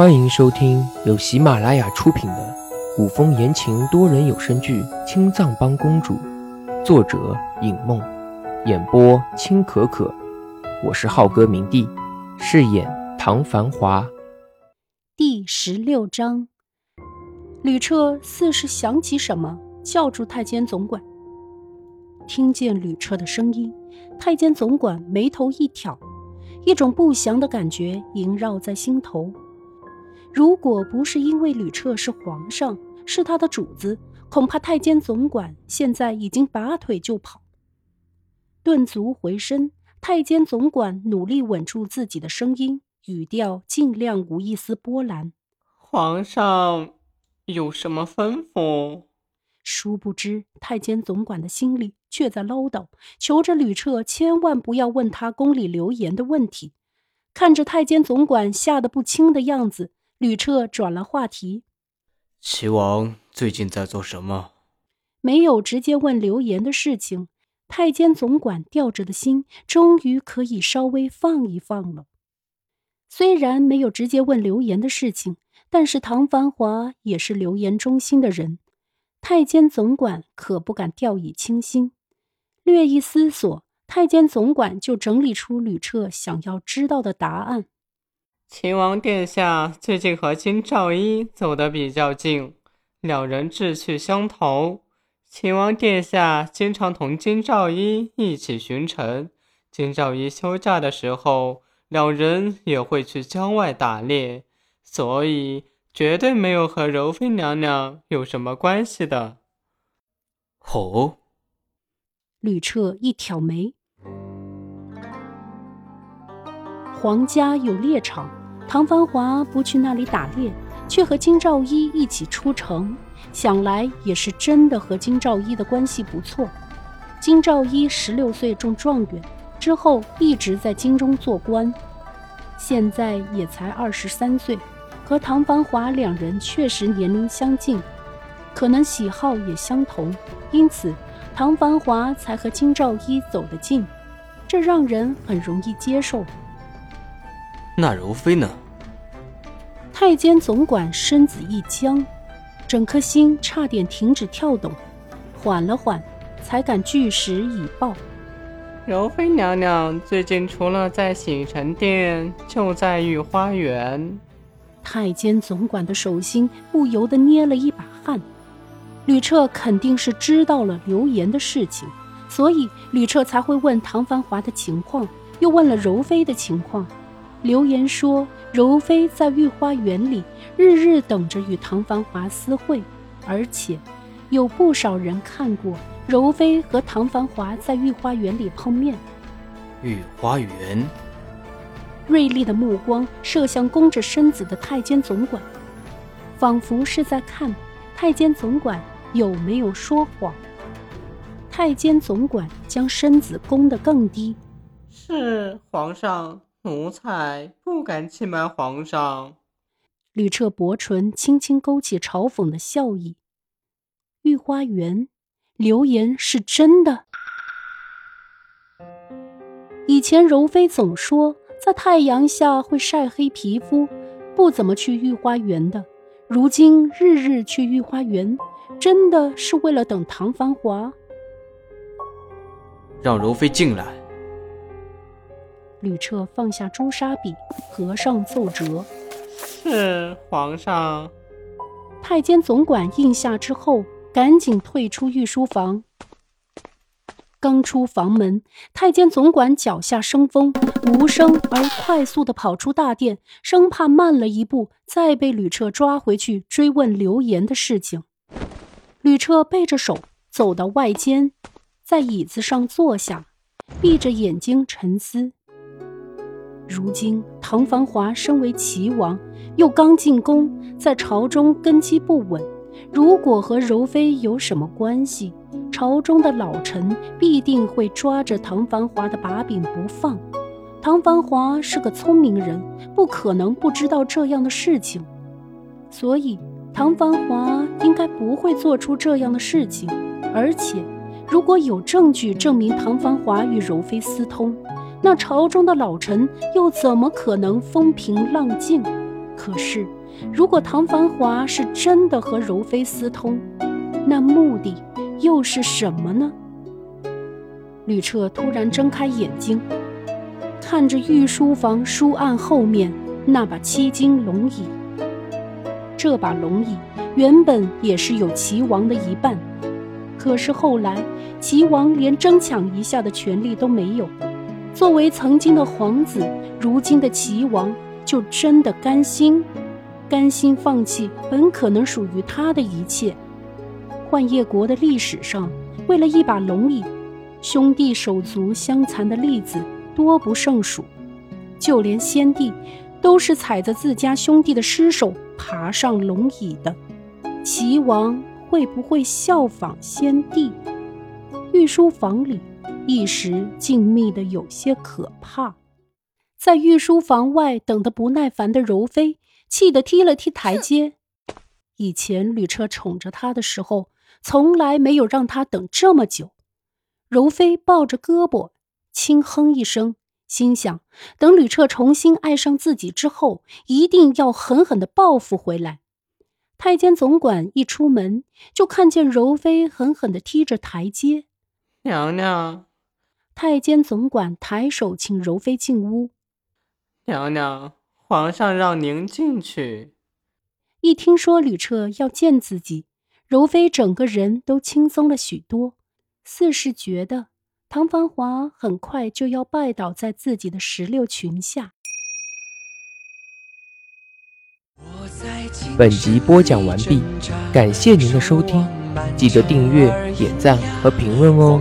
欢迎收听由喜马拉雅出品的古风言情多人有声剧《青藏帮公主》，作者影梦，演播青可可。我是浩哥明帝，饰演唐繁华。第十六章，吕彻似是想起什么，叫住太监总管。听见吕彻的声音，太监总管眉头一挑，一种不祥的感觉萦绕在心头。如果不是因为吕彻是皇上，是他的主子，恐怕太监总管现在已经拔腿就跑。顿足回身，太监总管努力稳住自己的声音，语调尽量无一丝波澜。皇上有什么吩咐？殊不知，太监总管的心里却在唠叨，求着吕彻千万不要问他宫里流言的问题。看着太监总管吓得不轻的样子。吕彻转了话题：“齐王最近在做什么？”没有直接问刘言的事情，太监总管吊着的心终于可以稍微放一放了。虽然没有直接问刘言的事情，但是唐繁华也是流言中心的人，太监总管可不敢掉以轻心。略一思索，太监总管就整理出吕彻想要知道的答案。秦王殿下最近和金兆一走得比较近，两人志趣相投。秦王殿下经常同金兆一一起巡城，金兆一休假的时候，两人也会去郊外打猎，所以绝对没有和柔妃娘娘有什么关系的。哦，吕彻一挑眉，皇家有猎场。唐繁华不去那里打猎，却和金兆一一起出城，想来也是真的和金兆一的关系不错。金兆一十六岁中状元之后，一直在京中做官，现在也才二十三岁，和唐繁华两人确实年龄相近，可能喜好也相同，因此唐繁华才和金兆一走得近，这让人很容易接受。那柔妃呢？太监总管身子一僵，整颗心差点停止跳动，缓了缓，才敢据实以报：柔妃娘娘最近除了在醒神殿，就在御花园。太监总管的手心不由得捏了一把汗。吕彻肯定是知道了流言的事情，所以吕彻才会问唐繁华的情况，又问了柔妃的情况。流言说，柔妃在御花园里日日等着与唐繁华私会，而且有不少人看过柔妃和唐繁华在御花园里碰面。御花园，锐利的目光射向弓着身子的太监总管，仿佛是在看太监总管有没有说谎。太监总管将身子弓得更低，是皇上。奴才不敢欺瞒皇上。吕彻薄唇轻轻勾起嘲讽的笑意。御花园，流言是真的。以前柔妃总说，在太阳下会晒黑皮肤，不怎么去御花园的。如今日日去御花园，真的是为了等唐繁华？让柔妃进来。吕彻放下朱砂笔，合上奏折。是皇上。太监总管应下之后，赶紧退出御书房。刚出房门，太监总管脚下生风，无声而快速地跑出大殿，生怕慢了一步，再被吕彻抓回去追问流言的事情。吕彻背着手走到外间，在椅子上坐下，闭着眼睛沉思。如今，唐繁华身为齐王，又刚进宫，在朝中根基不稳。如果和柔妃有什么关系，朝中的老臣必定会抓着唐繁华的把柄不放。唐繁华是个聪明人，不可能不知道这样的事情，所以唐繁华应该不会做出这样的事情。而且，如果有证据证明唐繁华与柔妃私通，那朝中的老臣又怎么可能风平浪静？可是，如果唐繁华是真的和柔妃私通，那目的又是什么呢？吕彻突然睁开眼睛，看着御书房书案后面那把七金龙椅。这把龙椅原本也是有齐王的一半，可是后来齐王连争抢一下的权利都没有。作为曾经的皇子，如今的齐王就真的甘心，甘心放弃本可能属于他的一切。幻夜国的历史上，为了一把龙椅。兄弟手足相残的例子多不胜数，就连先帝都是踩着自家兄弟的尸首爬上龙椅的。齐王会不会效仿先帝？御书房里一时静谧的有些可怕。在御书房外等得不耐烦的柔妃气得踢了踢台阶。以前吕彻宠着她的时候，从来没有让她等这么久。柔妃抱着胳膊，轻哼一声，心想：等吕彻重新爱上自己之后，一定要狠狠的报复回来。太监总管一出门，就看见柔妃狠狠的踢着台阶。娘娘，太监总管抬手请柔妃进屋。娘娘，皇上让您进去。一听说吕彻要见自己，柔妃整个人都轻松了许多。似是觉得唐繁华很快就要拜倒在自己的石榴裙下。本集播讲完毕，感谢您的收听，记得订阅、点赞和评论哦。